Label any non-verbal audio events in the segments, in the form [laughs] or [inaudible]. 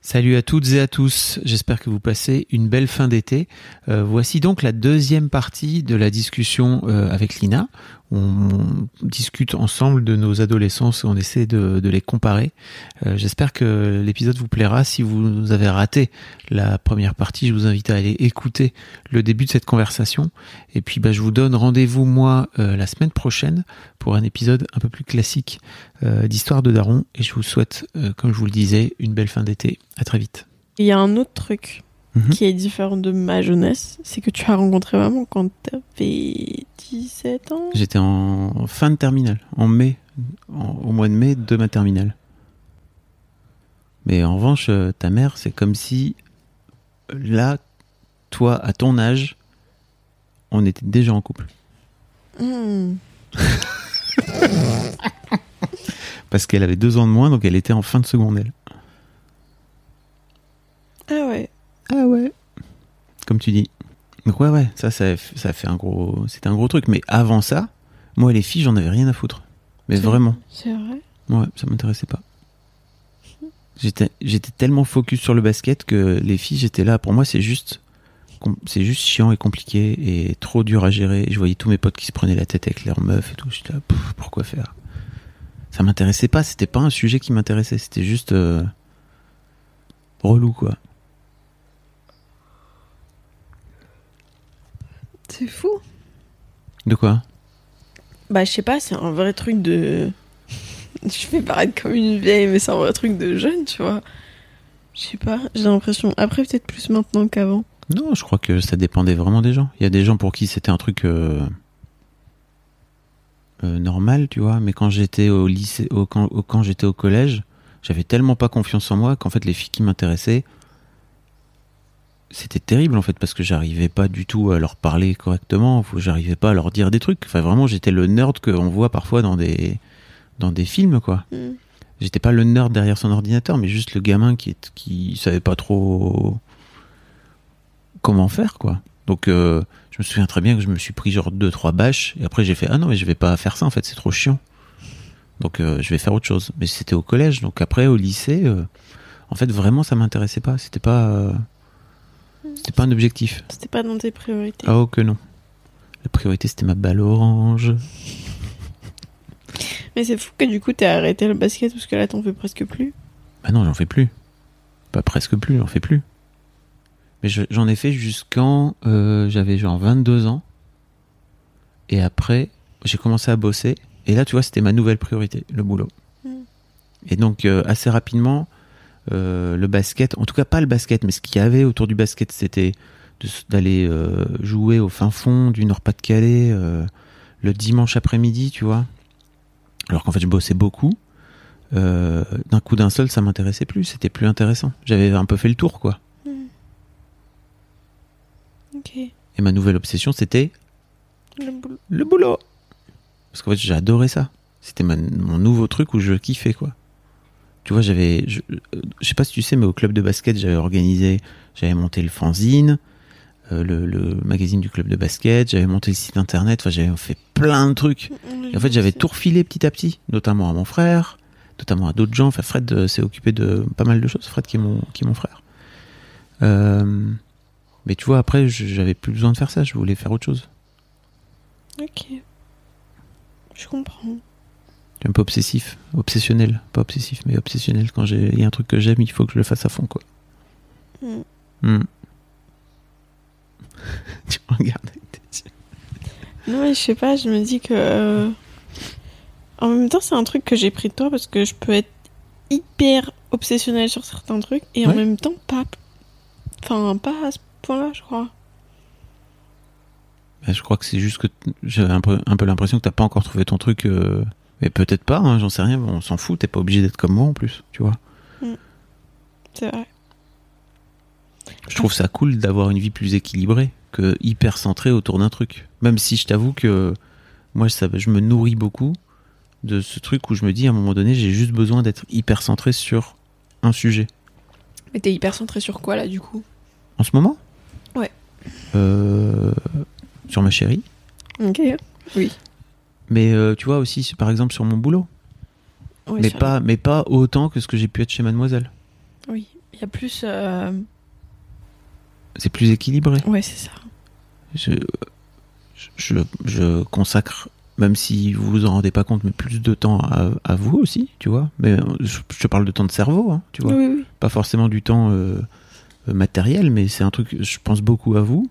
Salut à toutes et à tous, j'espère que vous passez une belle fin d'été. Euh, voici donc la deuxième partie de la discussion euh, avec Lina. On discute ensemble de nos adolescences on essaie de, les comparer. Euh, j'espère que l'épisode vous plaira. Si vous avez raté la première partie, je vous invite à aller écouter le début de cette conversation. Et puis bah, je vous donne rendez-vous moi la semaine prochaine pour un épisode un peu plus classique d'Histoire de Daron. Et je vous souhaite, comme je vous le disais, une belle fin d'été. À très vite. Il y a un autre truc Mhm. qui est différent de ma jeunesse, c'est que tu as rencontré maman quand tu avais 17 ans J'étais en fin de terminale, en mai, au mois de mai de ma terminale. Mais en revanche, euh, ta mère, c'est comme si là, toi, à ton âge, on était déjà en couple. Hmm. [laughs] Parce qu'elle avait deux ans de moins, donc elle était en fin de secondaire. Ah ouais. Ah ouais. Comme tu dis. Donc ouais, ouais, ça, ça, ça fait un gros, c'était un gros truc. Mais avant ça, moi, les filles, j'en avais rien à foutre. Mais vraiment. C'est vrai? Ouais, ça m'intéressait pas. J'étais, tellement focus sur le basket que les filles, j'étais là. Pour moi, c'est juste, c'est juste chiant et compliqué et trop dur à gérer. Je voyais tous mes potes qui se prenaient la tête avec leurs meufs et tout. J'étais là, pourquoi faire? Ça m'intéressait pas. C'était pas un sujet qui m'intéressait. C'était juste euh, relou, quoi. C'est fou. De quoi? Bah, je sais pas, c'est un vrai truc de. [laughs] je vais paraître comme une vieille, mais c'est un vrai truc de jeune, tu vois. Je sais pas, j'ai l'impression. Après, peut-être plus maintenant qu'avant. Non, je crois que ça dépendait vraiment des gens. Il y a des gens pour qui c'était un truc euh, euh, normal, tu vois. Mais quand j'étais au lycée, au, quand, quand j'étais au collège, j'avais tellement pas confiance en moi qu'en fait, les filles qui m'intéressaient, c'était terrible en fait parce que j'arrivais pas du tout à leur parler correctement, j'arrivais pas à leur dire des trucs. Enfin vraiment, j'étais le nerd qu'on voit parfois dans des dans des films quoi. Mm. J'étais pas le nerd derrière son ordinateur, mais juste le gamin qui qui savait pas trop comment faire quoi. Donc euh, je me souviens très bien que je me suis pris genre deux trois bâches et après j'ai fait ah non mais je vais pas faire ça en fait c'est trop chiant. Donc euh, je vais faire autre chose. Mais c'était au collège donc après au lycée euh, en fait vraiment ça m'intéressait pas. C'était pas c'était pas un objectif. C'était pas dans tes priorités. Ah, oh que non. La priorité, c'était ma balle orange. Mais c'est fou que du coup, t'aies arrêté le basket parce que là, t'en fais presque plus. Bah non, j'en fais plus. Pas presque plus, j'en fais plus. Mais j'en ai fait jusqu'en. Euh, j'avais genre 22 ans. Et après, j'ai commencé à bosser. Et là, tu vois, c'était ma nouvelle priorité, le boulot. Hmm. Et donc, euh, assez rapidement, euh, le basket, en tout cas pas le basket, mais ce qu'il y avait autour du basket, c'était d'aller euh, jouer au fin fond du Nord-Pas-de-Calais euh, le dimanche après-midi, tu vois. Alors qu'en fait, je bossais beaucoup. d'un coup d'un seul, ça m'intéressait plus, c'était plus intéressant. J'avais un peu fait le tour, quoi. Hmm. Et ma nouvelle obsession, c'était le boulot. Le boulot. Parce qu'en fait, adoré ça. C'était mon nouveau truc où je kiffais, quoi tu vois, j'avais, je, je, sais pas si tu sais, mais au club de basket, j'avais organisé, j'avais monté le fanzine, euh, le, le, magazine du club de basket, j'avais monté le site internet, enfin, j'avais fait plein de trucs. Et en fait, j'avais tout refilé petit à petit, notamment à mon frère, notamment à d'autres gens. Enfin, Fred euh, s'est occupé de pas mal de choses. Fred, qui est mon, qui est mon frère. Euh, mais tu vois, après, j'avais plus besoin de faire ça. Je voulais faire autre chose. Ok. Je comprends un peu obsessif, obsessionnel, pas obsessif, mais obsessionnel. Quand il y a un truc que j'aime, il faut que je le fasse à fond, quoi. Mm. Mm. [laughs] tu me regardes avec tes yeux. Non, mais je sais pas, je me dis que. Euh, en même temps, c'est un truc que j'ai pris de toi parce que je peux être hyper obsessionnel sur certains trucs et en même temps pas. Enfin, pas à ce point-là, je crois. Bah, je crois que c'est juste que un peu, un peu l'impression que t'as pas encore trouvé ton truc. Euh, Mais peut-être pas, hein, j'en sais rien, on s'en fout, t'es pas obligé d'être comme moi en plus, tu vois. C'est vrai. Je trouve ça cool d'avoir une vie plus équilibrée que hyper centrée autour d'un truc. Même si je t'avoue que moi, ça, je me nourris beaucoup de ce truc où je me dis à un moment donné, j'ai juste besoin d'être hyper centré sur un sujet. Mais t'es hyper centré sur quoi là du coup? En ce moment? Ouais. Euh, sur ma chérie. Ok. Oui. Mais euh, tu vois aussi, par exemple, sur mon boulot. Mais, pas, mais pas autant que ce que j'ai pu être chez Mademoiselle. Oui. Il y a plus. euh, C'est plus équilibré. Ouais, c'est ça. Je, je, je consacre, même si vous vous en rendez pas compte, mais plus de temps à, à vous aussi, tu vois. Mais je, te parle de temps de cerveau, hein, tu vois. Oui, oui. Pas forcément du temps euh, matériel, mais c'est un truc, je pense beaucoup à vous.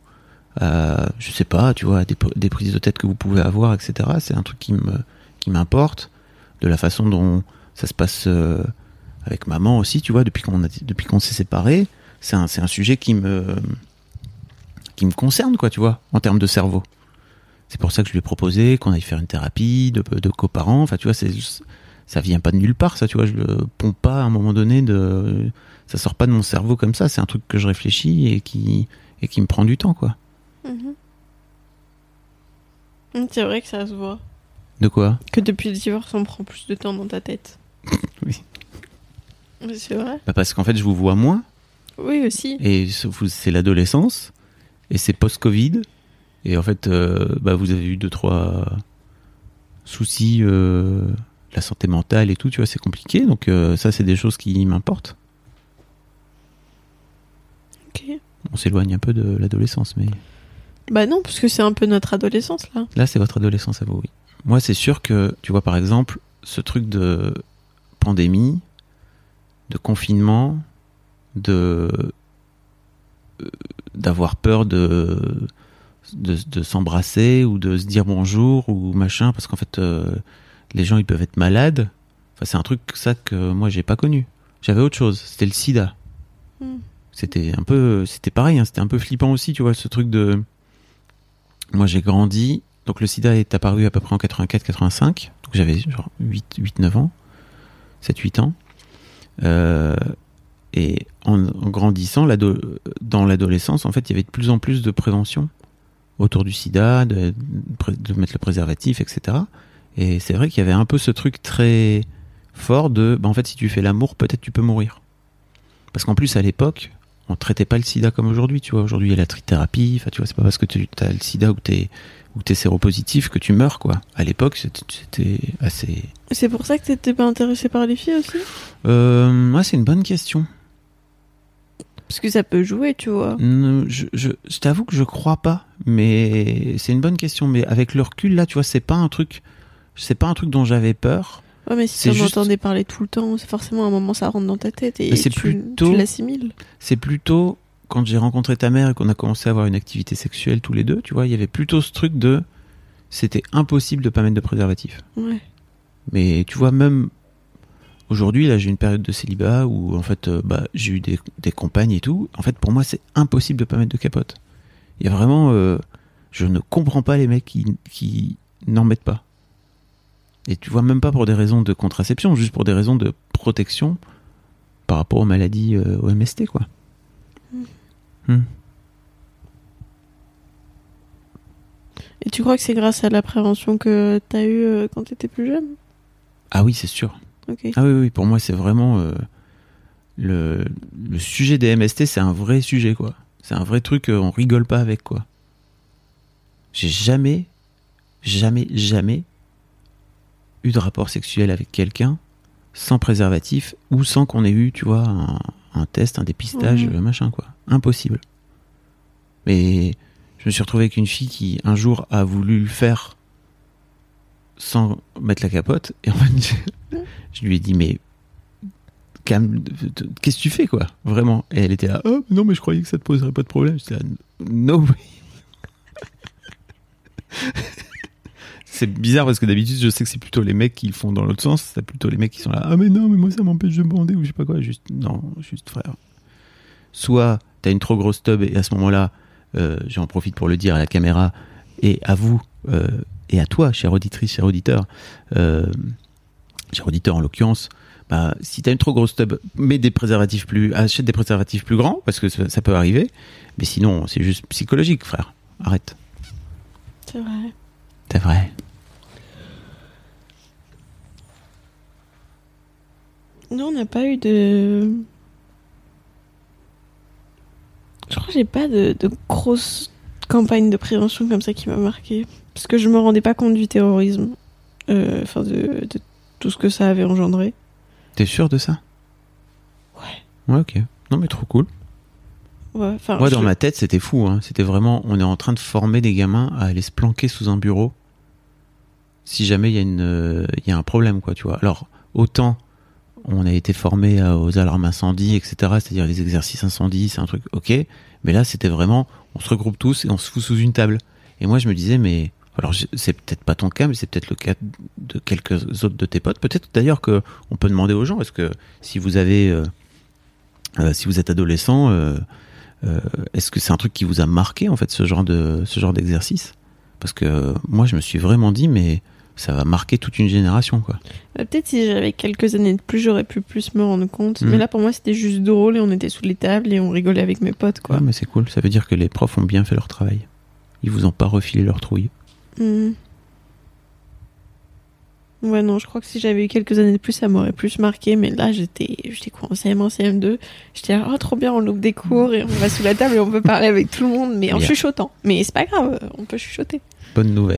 À, je sais pas, tu vois, des, pr- des prises de tête que vous pouvez avoir, etc. C'est un truc qui me qui m'importe, de la façon dont ça se passe euh, avec maman aussi, tu vois, depuis qu'on a depuis qu'on s'est séparés. C'est un, c'est un sujet qui me qui me concerne, quoi, tu vois, en termes de cerveau. C'est pour ça que je lui ai proposé qu'on aille faire une thérapie de, de coparents. Enfin, tu vois, c'est ça vient pas de nulle part, ça, tu vois. Je le pompe pas à un moment donné de, ça sort pas de mon cerveau comme ça. C'est un truc que je réfléchis et qui et qui me prend du temps, quoi. Mhm. C'est vrai que ça se voit. De quoi? Que depuis le divorce, on prend plus de temps dans ta tête. [laughs] Oui. C'est vrai. bah Parce qu'en fait, je vous vois moins Oui, aussi. et c'est l'adolescence et c'est post-Covid et en fait, euh, bah, vous avez eu deux trois soucis, euh, la santé mentale et tout, tu vois, c'est compliqué. Donc euh, ça, c'est des choses qui m'importent. Ok. On s'éloigne un peu de l'adolescence, mais Bah non, parce que c'est un peu notre adolescence là. Là, c'est votre adolescence à vous, oui. Moi, c'est sûr que, tu vois, par exemple, ce truc de pandémie, de confinement, de euh, d'avoir peur de de, de s'embrasser ou de se dire bonjour ou machin, parce qu'en fait, euh, les gens, ils peuvent être malades. Enfin, c'est un truc, ça, que moi, j'ai pas connu. J'avais autre chose, c'était le sida. Hmm. C'était un peu, c'était pareil, hein, c'était un peu flippant aussi, tu vois, ce truc de. Moi, j'ai grandi. Donc, le sida est apparu à peu près en 84-85. Donc, j'avais genre 8-9 ans. 7-8 ans. Euh, et en, grandissant, dans l'adolescence, en fait, il y avait de plus en plus de prévention autour du sida, de, de mettre le préservatif, etc. Et c'est vrai qu'il y avait un peu ce truc très fort de, bah, en fait, si tu fais l'amour, peut-être tu peux mourir. Parce qu'en plus, à l'époque, on traitait pas le sida comme aujourd'hui, tu vois. Aujourd'hui, il y a la trithérapie. Enfin, tu vois, c'est pas parce que tu as le sida ou que t'es ou t'es séropositif que tu meurs, quoi. À l'époque, c'était- assez. C'est pour ça que t'étais pas intéressé par les filles aussi? Euh, moi, c'est une bonne question. Parce que ça peut jouer, tu vois. Ne- Je, je, je t'avoue que je crois pas, mais c'est une bonne question. Mais avec le recul, là, tu vois, c'est pas un truc, c'est pas un truc dont j'avais peur. Ouais, mais si juste- entendais parler tout le temps, c'est forcément à un moment ça rentre dans ta tête et tu, plutôt- tu l'assimiles. C'est plutôt quand j'ai rencontré ta mère et qu'on a commencé à avoir une activité sexuelle tous les deux, tu vois, il y avait plutôt ce truc de, c'était impossible de pas mettre de préservatif. Ouais. Mais tu vois, même aujourd'hui, là, j'ai une période de célibat où, en fait, euh, bah, j'ai eu des, des compagnes et tout. En fait, pour moi, c'est impossible de pas mettre de capote. Il y a vraiment, euh, je ne comprends pas les mecs qui, qui n'en mettent pas. Et tu vois, même pas pour des raisons de contraception, juste pour des raisons de protection par rapport aux maladies euh, au MST, quoi. Hmm. Et tu crois que c'est grâce à la prévention que t'as eu euh, quand t'étais plus jeune? Ah oui, c'est sûr. Ah oui, oui, pour moi, c'est vraiment euh, le, le sujet des MST, c'est un vrai sujet, quoi. C'est un vrai truc, on rigole pas avec, quoi. J'ai jamais, jamais, jamais eu de rapport sexuel avec quelqu'un sans préservatif ou sans qu'on ait eu, tu vois, un, un test, un dépistage, euh, machin, quoi. Impossible. Mais je me suis retrouvé avec une fille qui, un jour, a voulu le faire sans mettre la capote. Et en fait, je, [laughs] je lui ai dit, mais qu'est-ce que tu fais, quoi? Vraiment. Et elle était là, oh, non, mais je croyais que ça te poserait pas de problème. J'étais là, no way. [laughs] C'est bizarre parce que d'habitude, je sais que c'est plutôt les mecs qui le font dans l'autre sens. C'est plutôt les mecs qui sont là, ah, mais non, mais moi, ça m'empêche de me bander ou je sais pas quoi. Juste, non, juste frère. Soit t'as une trop grosse tub et à ce moment-là, euh, j'en profite pour le dire à la caméra et à vous euh, et à toi, chère auditrice, cher auditeur, euh, cher auditeur en l'occurrence, bah, si t'as une trop grosse tub, mets des préservatifs plus, achète des préservatifs plus grands parce que ça, ça peut arriver. Mais sinon, c'est juste psychologique, frère. Arrête. C'est vrai. C'est vrai. Nous, on n'a pas eu de. Je crois que j'ai pas de, de grosse campagne de prévention comme ça qui m'a marqué. Parce que je me rendais pas compte du terrorisme. Euh, Enfin, de, de tout ce que ça avait engendré. T'es sûr de ça? Ouais. Ouais, ok. Non, mais trop cool. Ouais, enfin. Moi, je- dans ma tête, c'était fou. Hein. C'était vraiment, on est en train de former des gamins à aller se planquer sous un bureau si jamais il y a une, euh, il y a un problème, quoi, tu vois. Alors, autant on a été formé euh, aux alarmes incendie, etc., c'est-à-dire les exercices incendie, c'est un truc, ok. Mais là, c'était vraiment, on se regroupe tous et on se fout sous une table. Et moi, je me disais, mais alors c'est peut-être pas ton cas, mais c'est peut-être le cas de quelques autres de tes potes. Peut-être d'ailleurs que on peut demander aux gens, est-ce que si vous avez, euh, euh, si vous êtes adolescent, est-ce que c'est un truc qui vous a marqué en fait ce genre de ce genre d'exercice? Parce que moi, je me suis vraiment dit, mais ça va marquer toute une génération, quoi. Bah, Peut-être si j'avais quelques années de plus, j'aurais pu plus me rendre compte. Mhm. Mais là, pour moi, c'était juste drôle et on était sous les tables et on rigolait avec mes potes, quoi. Ouais, mais c'est cool. Ça veut dire que les profs ont bien fait leur travail. Ils vous ont pas refilé leur trouille. Mhm. Ouais, non, je crois que si j'avais eu quelques années de plus, ça m'aurait plus marqué. Mais là, j'étais, j'étais quoi, en CM1, CM2. J'étais oh, trop bien, on loupe des cours et on va sous la table et on peut parler avec tout le monde, mais en Yeah. chuchotant. Mais c'est pas grave, on peut chuchoter. Bonne nouvelle.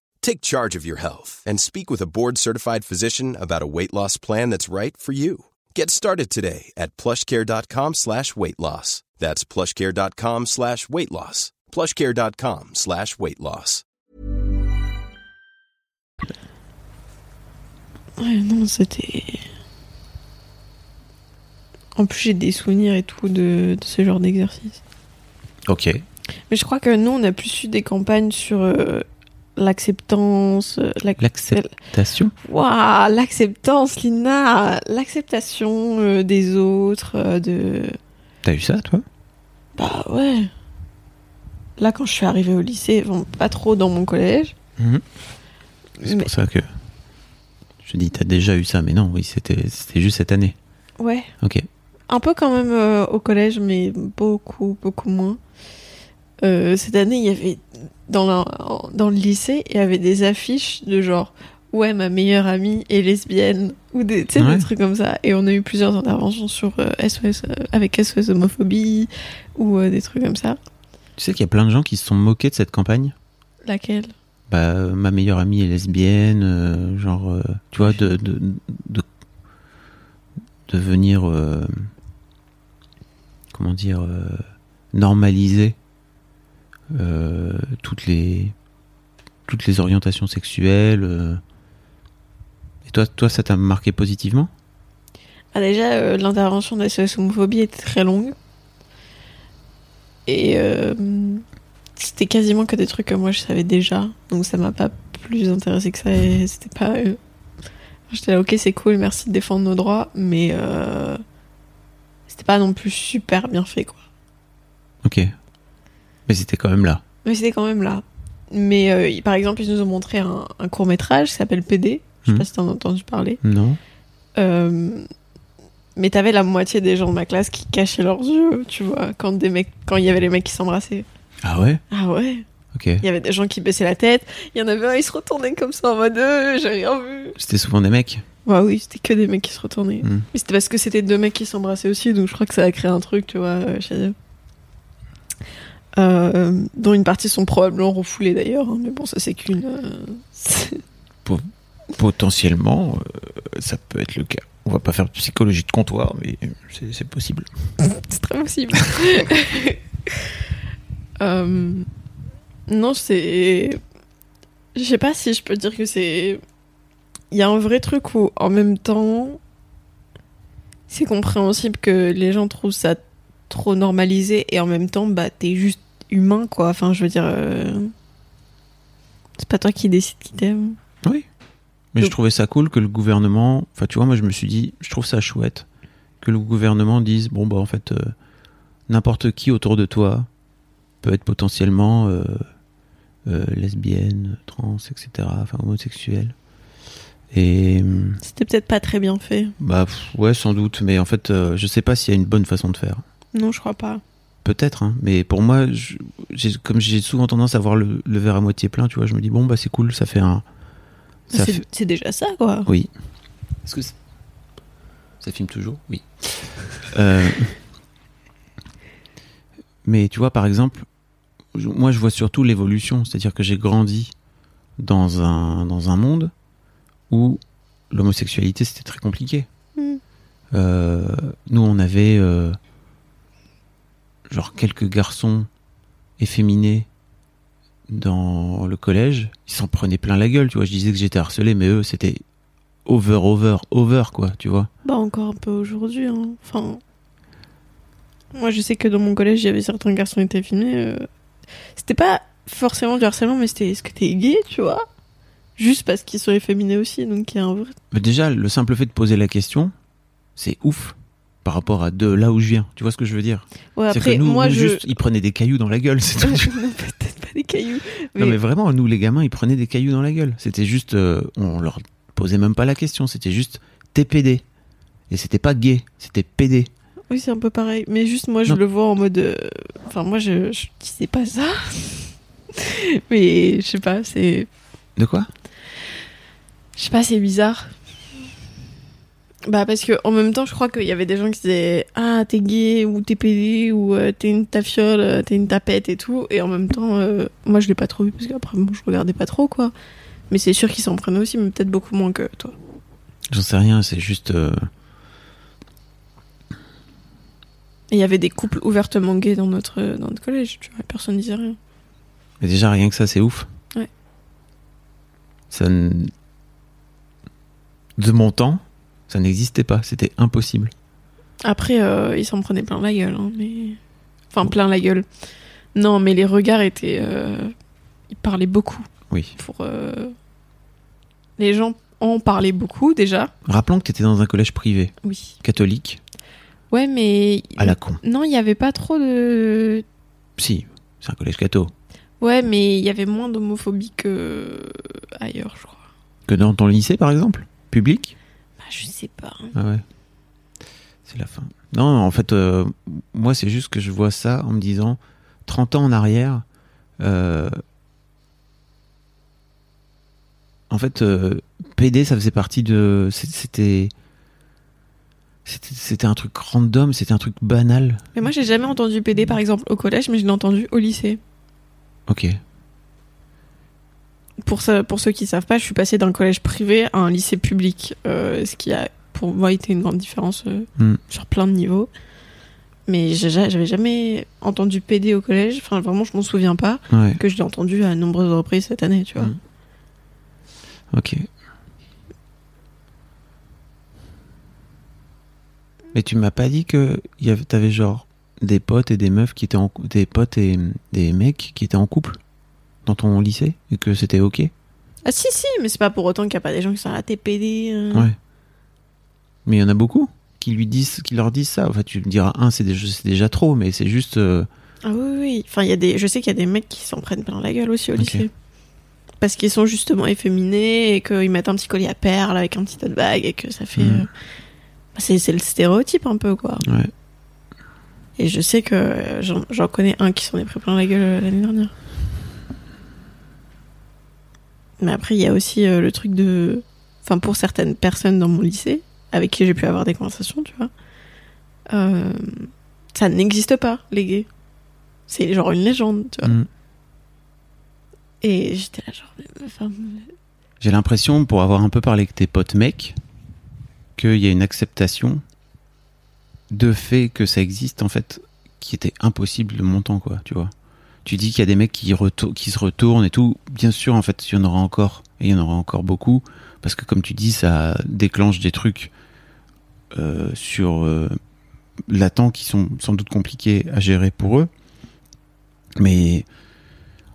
Take charge of your health and speak with a board-certified physician about a weight loss plan that's right for you. Get started today at plushcare.com slash weight loss. That's plushcare.com slash weight loss. plushcare.com slash weight loss. Ouais, non, c'était. En plus, j'ai des souvenirs et tout de, de ce genre d'exercice. Ok. Mais je crois que nous, on a plus eu des campagnes sur euh, l'acceptance. euh, l'ac- L'acceptation. Waouh, l'acceptance, Lina L'acceptation euh, des autres, euh, de. T'as eu ça, toi? Bah ouais. Là, quand je suis arrivée au lycée, bon, pas trop dans mon collège. Mhm. C'est Mais- pour ça que je dis, t'as déjà eu ça, mais non, oui, c'était c'était juste cette année. Ouais. Ok. Un peu quand même euh, au collège, mais beaucoup, beaucoup moins. Euh, cette année, il y avait dans, la- dans le lycée, il y avait des affiches de genre ouais ma meilleure amie est lesbienne ou des, Ouais. trucs comme ça. Et on a eu plusieurs interventions sur euh, SOS euh, avec SOS homophobie ou euh, des trucs comme ça. Tu sais qu'il y a plein de gens qui se sont moqués de cette campagne? Laquelle? Bah, euh, ma meilleure amie est lesbienne, euh, genre, euh, tu vois, de, de, de, de venir, euh, comment dire, euh, normaliser euh, toutes les toutes les orientations sexuelles. euh. Et toi, toi, ça t'a marqué positivement? Ah, déjà, euh, l'intervention de SOS homophobie était très longue. Et euh, c'était quasiment que des trucs que moi je savais déjà. Donc ça m'a pas plus intéressé que ça. Et c'était pas. euh, J'étais là, ok, c'est cool, merci de défendre nos droits. Mais euh, c'était pas non plus super bien fait, quoi. Ok. Mais c'était quand même là. Mais c'était quand même là. Mais euh, par exemple, ils nous ont montré un, un court métrage qui s'appelle PD. Je sais Mhm. pas si t'en as entendu parler. Non Euh, mais t'avais la moitié des gens de ma classe qui cachaient leurs yeux, tu vois, quand des mecs, quand il y avait les mecs qui s'embrassaient. Ah ouais? Ah ouais. Ok. Il y avait des gens qui baissaient la tête. Il y en avait un, il se retournait comme ça en mode, euh, j'ai rien vu. C'était souvent des mecs Ouais, oui, c'était que des mecs qui se retournaient. Mhm. Mais c'était parce que c'était deux mecs qui s'embrassaient aussi, donc je crois que ça a créé un truc, tu vois, euh, chez eux. Euh, dont une partie sont probablement refoulées d'ailleurs, hein, mais bon, ça c'est qu'une. euh, [laughs] Potentiellement, euh, ça peut être le cas. On va pas faire de psychologie de comptoir, mais c'est possible. [laughs] c'est très possible. [laughs] Non, c'est. Je sais pas si je peux dire que c'est. Il y a un vrai truc où, en même temps, c'est compréhensible que les gens trouvent ça trop normalisé et en même temps, bah, t'es juste humain, quoi. Enfin, je veux dire. euh, C'est pas toi qui décide qui t'aime. Oui. Mais je trouvais ça cool que le gouvernement. Enfin, tu vois, moi, je me suis dit, je trouve ça chouette que le gouvernement dise bon, bah, en fait, euh, n'importe qui autour de toi peut être potentiellement euh, lesbienne, trans, etc., enfin, homosexuel. Et. hum, C'était peut-être pas très bien fait. Bah, pff, ouais, sans doute, mais en fait, je sais pas s'il y a une bonne façon de faire. Non, je crois pas. Peut-être, hein, mais pour moi, je- comme j'ai souvent tendance à voir le, le verre à moitié plein, tu vois, je me dis bon bah c'est cool, ça fait un. C'est fait- déjà ça, quoi. Oui. Est-ce que ça filme toujours? Oui. [laughs] Euh, Mais tu vois, par exemple, moi je vois surtout l'évolution, c'est-à-dire que j'ai grandi dans un dans un monde où l'homosexualité c'était très compliqué. Mm. Euh, nous on avait euh, genre quelques garçons efféminés dans le collège, ils s'en prenaient plein la gueule, tu vois. Je disais que j'étais harcelé, mais eux, c'était over, over, over, quoi, tu vois. Bah encore un peu aujourd'hui. hein. Enfin, moi je sais que dans mon collège il y avait certains garçons qui étaient filmés. euh, C'était pas forcément du harcèlement, mais c'était est-ce que t'es gay, tu vois? Juste parce qu'ils sont efféminés aussi, donc il y a un vrai. Mais déjà, le simple fait de poser la question, c'est ouf par rapport à de là où je viens. Tu vois ce que je veux dire Ouais, après que nous, moi nous, je. juste, ils prenaient des cailloux dans la gueule. c'est [laughs] Peut-être pas des cailloux. Non, mais vraiment, nous, les gamins, ils prenaient des cailloux dans la gueule. C'était juste, euh, on leur posait même pas la question. C'était juste TPD. Et c'était pas gay, c'était PD. Oui, c'est un peu pareil. Mais juste, moi, je Non. le vois en mode. euh, Enfin, moi, je, je disais pas ça. [laughs] mais je sais pas, c'est. De quoi? Je sais pas, c'est bizarre. Bah, parce que en même temps, je crois qu'il y avait des gens qui disaient Ah, t'es gay, ou t'es pédé, ou euh, t'es une tafiole, euh, t'es une tapette et tout. Et en même temps, euh, moi, je l'ai pas trop vu, parce qu'après, bon, je regardais pas trop, quoi. Mais c'est sûr qu'ils s'en prenaient aussi, mais peut-être beaucoup moins que toi. J'en sais rien, c'est juste. euh, il y avait des couples ouvertement gays dans notre, dans notre collège, tu vois, personne disait rien. Mais déjà, rien que ça, c'est ouf. Ouais. Ça De mon temps, ça n'existait pas. C'était impossible. Après, euh, ils s'en prenaient plein la gueule, hein, mais. Enfin, plein la gueule. Non, mais les regards étaient. euh, Ils parlaient beaucoup. Oui. Pour. euh, Les gens en parlaient beaucoup déjà. Rappelons que tu étais dans un collège privé, Oui. catholique, Ouais, mais. à la con. Non, il n'y avait pas trop de. Si, c'est un collège catho. Ouais, mais il y avait moins d'homophobie que ailleurs, je crois. Que dans ton lycée, par exemple? Public? Je sais pas. hein. Ah ouais. C'est la fin. Non, en fait, euh, moi, c'est juste que je vois ça en me disant 30 ans en arrière. euh, en fait, euh, PD, ça faisait partie de. C'était c'était un truc random, c'était un truc banal. Mais moi, j'ai jamais entendu PD, par exemple, au collège, mais je l'ai entendu au lycée. Ok. Pour, ça, pour ceux qui savent pas, je suis passée d'un collège privé à un lycée public, euh, ce qui a pour moi été une grande différence euh, Hmm. sur plein de niveaux. Mais j'avais jamais entendu PD au collège, enfin vraiment je m'en souviens pas, Ouais. que je l'ai entendu à nombreuses reprises cette année, tu vois. Hmm. Ok. Mais tu m'as pas dit que t'avais genre des potes et des meufs qui étaient en des potes et des mecs qui étaient en couple? Dans ton lycée et que c'était ok? Ah si si, mais c'est pas pour autant qu'il n'y a pas des gens qui sont à TPD. euh. Ouais. Mais il y en a beaucoup qui lui disent, qui leur disent ça. Enfin, tu me diras un, c'est déjà, c'est déjà trop, mais c'est juste. euh, Ah oui, oui. Enfin, il y a des... je sais qu'il y a des mecs qui s'en prennent plein la gueule aussi au Ok. lycée. Parce qu'ils sont justement efféminés et qu'ils mettent un petit collier à perles avec un petit tas de bagues et que ça fait. Mhm. euh, C'est c'est le stéréotype un peu, quoi. ouais. Et je sais que euh, j'en j'en connais un qui s'en est pris plein la gueule euh, l'année dernière. Mais après, il y a aussi euh, le truc de. Enfin, pour certaines personnes dans mon lycée, avec qui j'ai pu avoir des conversations, tu vois, euh, ça n'existe pas, les gays. C'est genre une légende, tu vois. Mm. Et j'étais là, genre, enfin, J'ai l'impression, pour avoir un peu parlé avec tes potes mecs, qu'il y a une acceptation de fait que ça existe, en fait, qui était impossible de montant, quoi, tu vois. Tu dis qu'il y a des mecs qui, se retournent et tout. Bien sûr, en fait, il y en aura encore, et il y en aura encore beaucoup, parce que comme tu dis, ça déclenche des trucs euh, sur euh, latents qui sont sans doute compliqués à gérer pour eux. Mais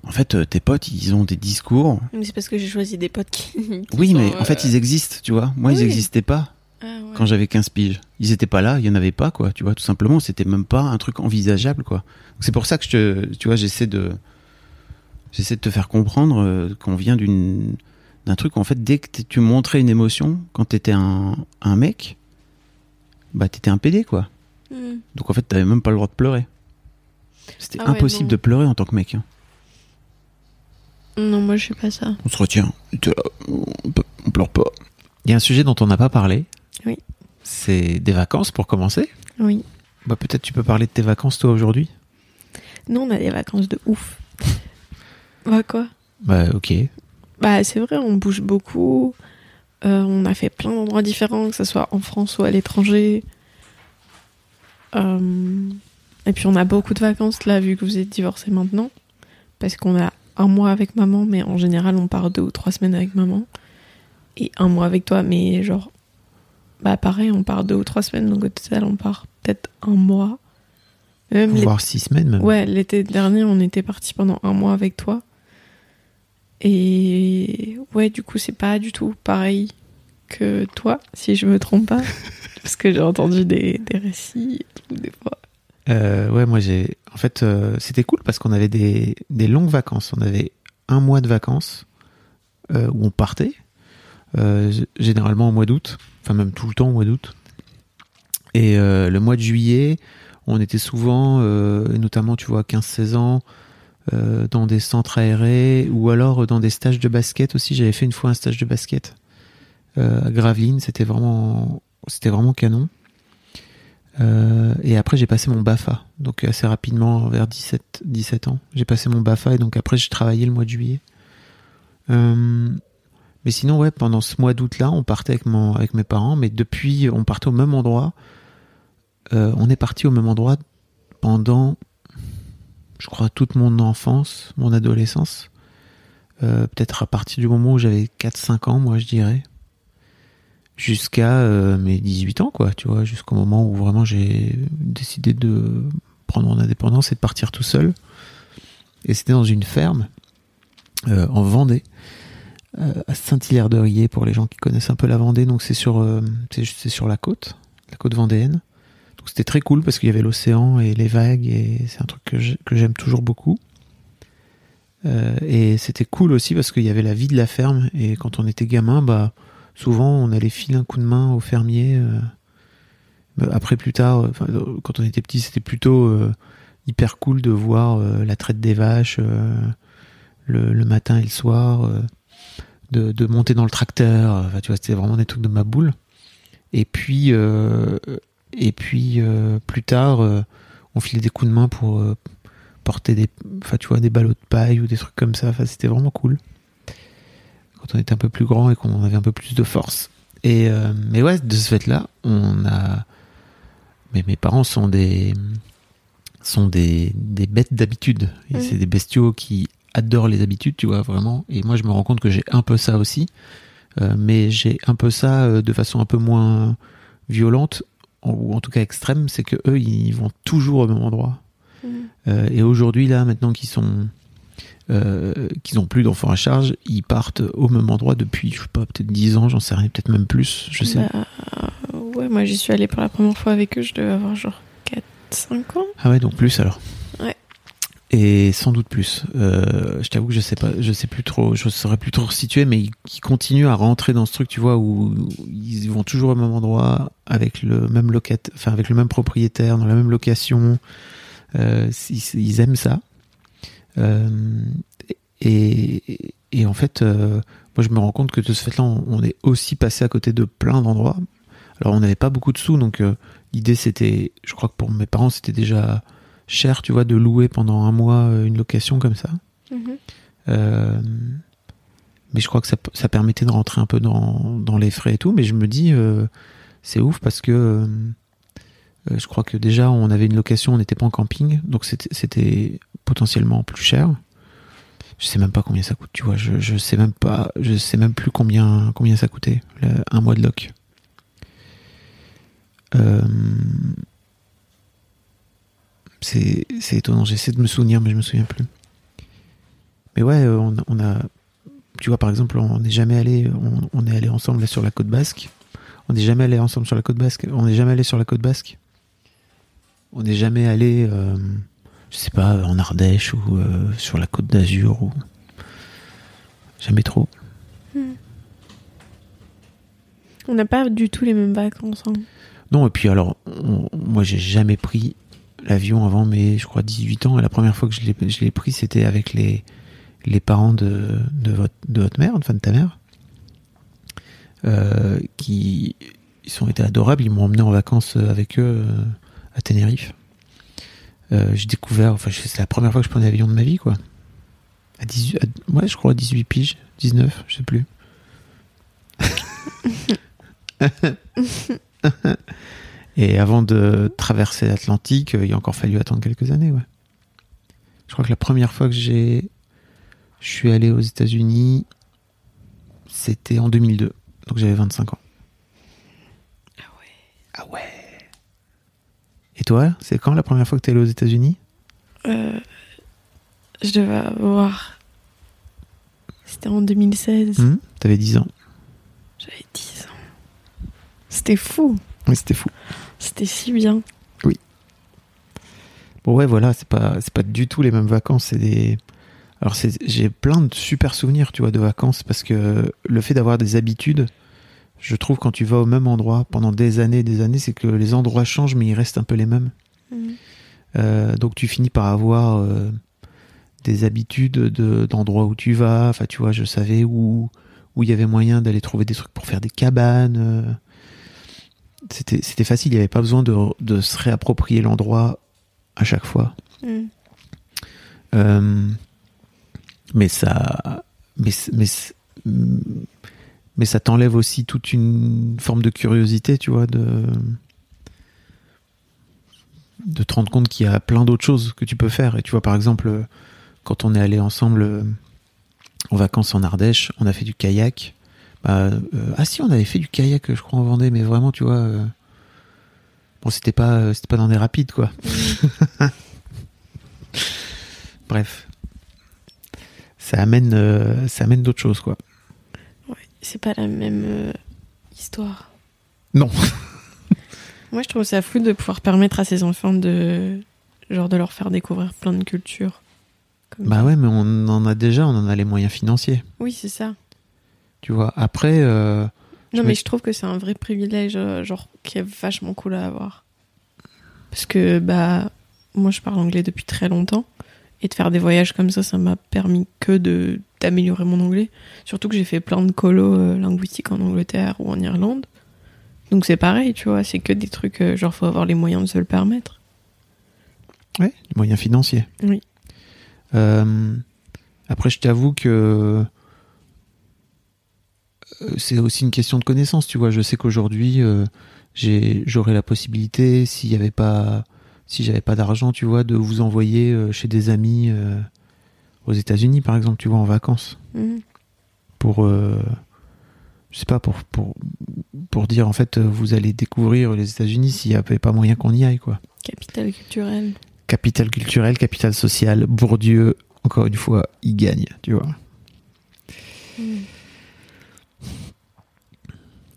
en fait, euh, tes potes, ils ont des discours mais c'est parce que j'ai choisi des potes qui. qui oui, sont, mais en fait, euh, ils existent, tu vois. Moi, ils n'existaient pas ah ouais. quand j'avais 15 piges. Ils étaient pas là, il y en avait pas, quoi. Tu vois, tout simplement, c'était même pas un truc envisageable, quoi. C'est pour ça que je te, tu vois, j'essaie de, j'essaie de te faire comprendre euh, qu'on vient d'une, d'un truc où, en fait, dès que tu montrais une émotion, quand t'étais un, un mec, bah, t'étais un PD, quoi. Hmm. Donc, en fait, t'avais même pas le droit de pleurer. C'était Ah impossible de pleurer en tant que mec. hein. Non, moi je sais pas ça. On se retient. On pleure pas. Il y a un sujet dont on n'a pas parlé. Oui. C'est des vacances pour commencer? Oui. Bah peut-être tu peux parler de tes vacances toi aujourd'hui? Nous, on a des vacances de ouf. [laughs] bah quoi? Bah ok. Bah c'est vrai, on bouge beaucoup. Euh, on a fait plein d'endroits différents, que ce soit en France ou à l'étranger. Euh, Et puis on a beaucoup de vacances là, vu que vous êtes divorcés maintenant. Parce qu'on a un mois avec maman, mais en général on part deux ou trois semaines avec maman. Et un mois avec toi, mais genre... Bah pareil, on part deux ou trois semaines, donc au total on part peut-être un mois. Même Voire six semaines même. Ouais, l'été dernier, on était parti pendant un mois avec toi. Et ouais, du coup, c'est pas du tout pareil que toi, si je me trompe pas. [laughs] Parce que j'ai entendu des, des récits et tout, des fois. Euh, ouais, moi j'ai. En fait, euh, c'était cool parce qu'on avait des, des longues vacances. On avait un mois de vacances euh, où on partait, généralement au mois d'août, enfin même tout le temps au mois d'août. Et euh, le mois de juillet, on était souvent, euh, notamment, tu vois, 15-16 ans, euh, dans des centres aérés ou alors dans des stages de basket aussi. J'avais fait une fois un stage de basket à Gravelines. C'était vraiment, c'était vraiment canon. Et après, j'ai passé mon BAFA. Donc, assez rapidement, vers 17, 17 ans, j'ai passé mon BAFA. Et donc, après, j'ai travaillé le mois de juillet. Mais sinon, ouais, pendant ce mois d'août-là, on partait avec, mon, avec mes parents. Mais depuis, on partait au même endroit. Euh, on est parti au même endroit pendant, je crois, toute mon enfance, mon adolescence. Euh, Peut-être à partir du moment où j'avais 4-5 ans, moi, je dirais jusqu'à euh, mes 18 ans, quoi, tu vois, jusqu'au moment où vraiment j'ai décidé de prendre mon indépendance et de partir tout seul. Et c'était dans une ferme en Vendée, à Saint-Hilaire-de-Riez, pour les gens qui connaissent un peu la Vendée. Donc c'est sur, euh, c'est sur la côte, la côte vendéenne. Donc c'était très cool parce qu'il y avait l'océan et les vagues et c'est un truc que j'ai- que j'aime toujours beaucoup. Euh, et c'était cool aussi parce qu'il y avait la vie de la ferme et quand on était gamin, bah souvent on allait filer un coup de main au fermier. euh, mais après plus tard, euh, euh, quand on était petit, c'était plutôt euh, hyper cool de voir euh, la traite des vaches euh, le, matin et le soir, euh, de, de monter dans le tracteur. Enfin, tu vois, c'était vraiment des trucs de ma boule. Et puis, euh, et puis euh, plus tard, euh, on filait des coups de main pour euh, porter des, enfin, tu vois, des ballots de paille ou des trucs comme ça. Enfin, c'était vraiment cool quand on était un peu plus grand et qu'on avait un peu plus de force. Et euh, mais ouais, de ce fait-là, on a. Mais mes parents sont des sont des, des bêtes d'habitude. C'est des bestiaux qui adorent les habitudes, tu vois, vraiment. Et moi, je me rends compte que j'ai un peu ça aussi. Euh, mais j'ai un peu ça euh, de façon un peu moins violente, en- ou en tout cas extrême, c'est que eux, ils vont toujours au même endroit. Mm. Euh, et aujourd'hui, là, maintenant qu'ils sont, qu'ils ont plus d'enfants à charge, ils partent au même endroit depuis, je sais pas, peut-être 10 ans, j'en sais rien, peut-être même plus, je sais. Bah, ouais, moi j'y suis allée pour la première fois avec eux, je devais avoir genre 4-5 ans. Ah ouais, donc plus alors. Ouais. Et sans doute plus. Euh, je t'avoue que je sais pas, je sais plus trop, je saurais plus trop situer, mais ils, continuent à rentrer dans ce truc, tu vois, où, ils vont toujours au même endroit, avec le même locataire, enfin avec le même propriétaire, dans la même location. Euh, ils, aiment ça. Euh, et, en fait, moi je me rends compte que de ce fait-là, on, est aussi passé à côté de plein d'endroits. Alors on n'avait pas beaucoup de sous, donc l'idée c'était, je crois que pour mes parents c'était déjà cher, tu vois, de louer pendant un mois euh, une location comme ça. Mhm. Euh, mais je crois que ça, ça permettait de rentrer un peu dans, dans les frais et tout. Mais je me dis, euh, c'est ouf parce que euh, je crois que déjà on avait une location, on n'était pas en camping, donc c'était- c'était potentiellement plus cher. Je sais même pas combien ça coûte, tu vois. Je, je sais même pas, je sais même plus combien combien ça coûtait le- un mois de loc. Euh, c'est c'est étonnant. J'essaie de me souvenir, mais je me souviens plus. Mais ouais, euh, on, on a, tu vois, par exemple, on n'est jamais allé, on, on est allé ensemble là, sur la côte basque. On n'est jamais allé ensemble sur la côte basque. On n'est jamais allé sur la côte basque. On n'est jamais allé, euh, je sais pas, en Ardèche ou euh, sur la côte d'Azur ou jamais trop. On n'a pas du tout les mêmes vacances. hein. Non, et puis alors, on- moi j'ai jamais pris l'avion avant mes, je crois, 18 ans. Et la première fois que je l'ai, pris, c'était avec les, les parents de, de, votre, de votre mère, enfin de ta mère, euh, qui ils ont été adorables. Ils m'ont emmené en vacances avec eux euh, à Tenerife. Euh, j'ai découvert, enfin, c'est la première fois que je prenais l'avion de ma vie, quoi. À 18, à- ouais, je crois à 18 piges, 19, je sais plus. [laughs] [laughs] Et avant de traverser l'Atlantique, euh, il a encore fallu attendre quelques années, ouais. Je crois que la première fois que j'ai, je suis allé aux États-Unis, c'était en 2002, donc j'avais 25 ans. Ah ouais. Ah ouais. Et toi, c'est quand la première fois que tu es allé aux États-Unis? Euh, je devais avoir. C'était en 2016. Hmm? T'avais 10 ans. J'avais 10 ans. C'était fou. Oui, c'était fou. C'était si bien. Bon ouais, voilà, c'est pas c'est pas du tout les mêmes vacances, c'est des alors c'est j'ai plein de super souvenirs, tu vois, de vacances parce que le fait d'avoir des habitudes, je trouve quand tu vas au même endroit pendant des années et des années, c'est que les endroits changent mais ils restent un peu les mêmes. Euh, donc tu finis par avoir euh, des habitudes de d'endroits où tu vas, enfin tu vois, je savais où où il y avait moyen d'aller trouver des trucs pour faire des cabanes. C'était c'était facile, il n'y avait pas besoin de, de se réapproprier l'endroit à chaque fois. Mm. Euh, mais ça, mais, mais, mais ça t'enlève aussi toute une forme de curiosité, tu vois, de, de te rendre compte qu'il y a plein d'autres choses que tu peux faire. Et tu vois, par exemple, quand on est allé ensemble euh, en vacances en Ardèche, on a fait du kayak. Bah, euh, ah si, on avait fait du kayak, je crois, en Vendée, mais vraiment, tu vois. euh, bon, c'était pas, c'était pas dans des rapides, quoi. [laughs] Bref. Ça amène, euh, ça amène d'autres choses, quoi. Ouais, c'est pas la même euh, histoire. Non. [laughs] Moi, je trouve ça fou de pouvoir permettre à ces enfants de. Genre de leur faire découvrir plein de cultures. Comme Bah ça. ouais, mais on en a déjà, on en a les moyens financiers. Oui, c'est ça. Tu vois. Après, euh, Non, mais je trouve que c'est un vrai privilège, euh, genre, qui est vachement cool à avoir. Parce que, bah, moi, je parle anglais depuis très longtemps. Et de faire des voyages comme ça, ça m'a permis que de d'améliorer mon anglais. Surtout que j'ai fait plein de colos euh, linguistiques en Angleterre ou en Irlande. Donc c'est pareil, tu vois, c'est que des trucs, genre, faut avoir les moyens de se le permettre. ouais, les moyens financiers. Oui. Euh, après, je t'avoue que c'est aussi une question de connaissance, tu vois. Je sais qu'aujourd'hui, euh, j'ai, j'aurais la possibilité, s'il y avait pas, si j'avais pas d'argent, tu vois, de vous envoyer euh, chez des amis euh, aux États-Unis, par exemple, tu vois, en vacances, Mhm. pour, euh, je sais pas, pour, pour, pour dire en fait, euh, vous allez découvrir les États-Unis s'il n'y avait pas moyen qu'on y aille, quoi. Capitale culturelle. Capital culturel, capital social, Bourdieu, encore une fois, il gagne, tu vois. Mhm.